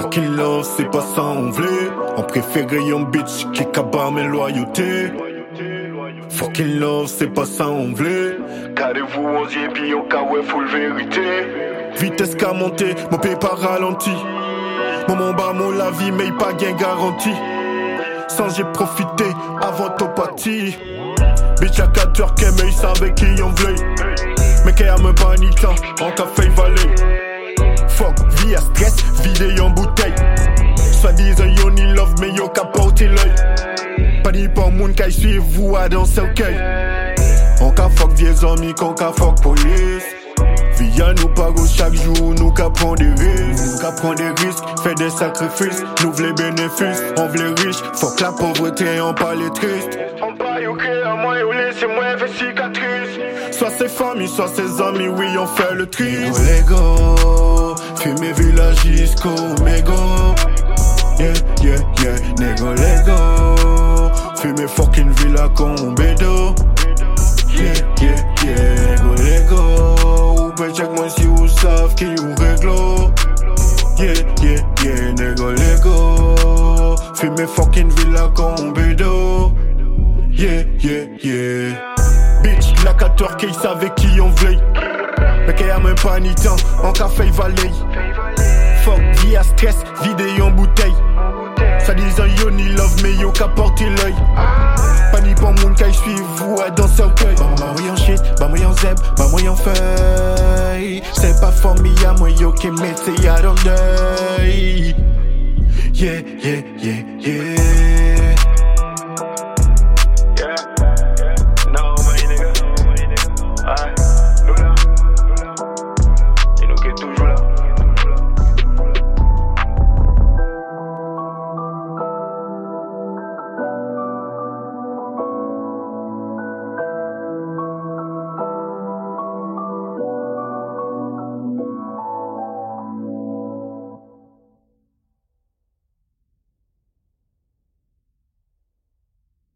Fucking love, c'est pas ça on voulait. On préférait un bitch qui cabane mes loyautés. Fucking love, c'est pas ça on voulait. Gardez-vous 11 et puis au cas où full vérité. Vitesse qu'a monté, mon pays pas ralenti. Mon bas mon la vie, mais pas gain garantie. Sans j'ai profité avant ton parti. Bitch à 4 heures qu'elle mais savait qui on voulait. Mais qu'elle a me paniquant, on t'a fait valer. Fuck, vie à stress, vidé vous à dans cueil. On ka fuck vieux amis, qu'on ka fuck police. Via nous pago chaque jour, nous ka prend des risques. Nous ka prend des risques, fait des sacrifices. Nous les bénéfices, on v'lait riche. Fuck la pauvreté, on parle triste. On parle au à moi, au laissez-moi faire cicatrice. Soit ses familles, soit ses amis, oui, on fait le tri. Lego, fumer village jusqu'au mégo. Yeah, yeah, yeah, nego Lego. Fucking villa con bédo. Yeah, yeah, yeah, nego Lego. Ou peut check moi si vous savez qui vous réglo. Yeah, yeah, yeah, nego Lego. Fumer fucking villa con bédo. Yeah, yeah, yeah. Bitch, la 4 qu'il savait qui on voulait. Mais qu'il y a même pas ni temps, en café valet. Fuck, vie à stress, vidé en bouteille. Ça disant yo ni love, mais yo qu'à porter l'œil. Suivre, vous à dans ce cueil. Bah moi en shit, bah moi en zeb, bah moi en feuille. C'est pas famille à moi yo qui mette y'a dans deuil. Yeah, yeah, yeah, yeah.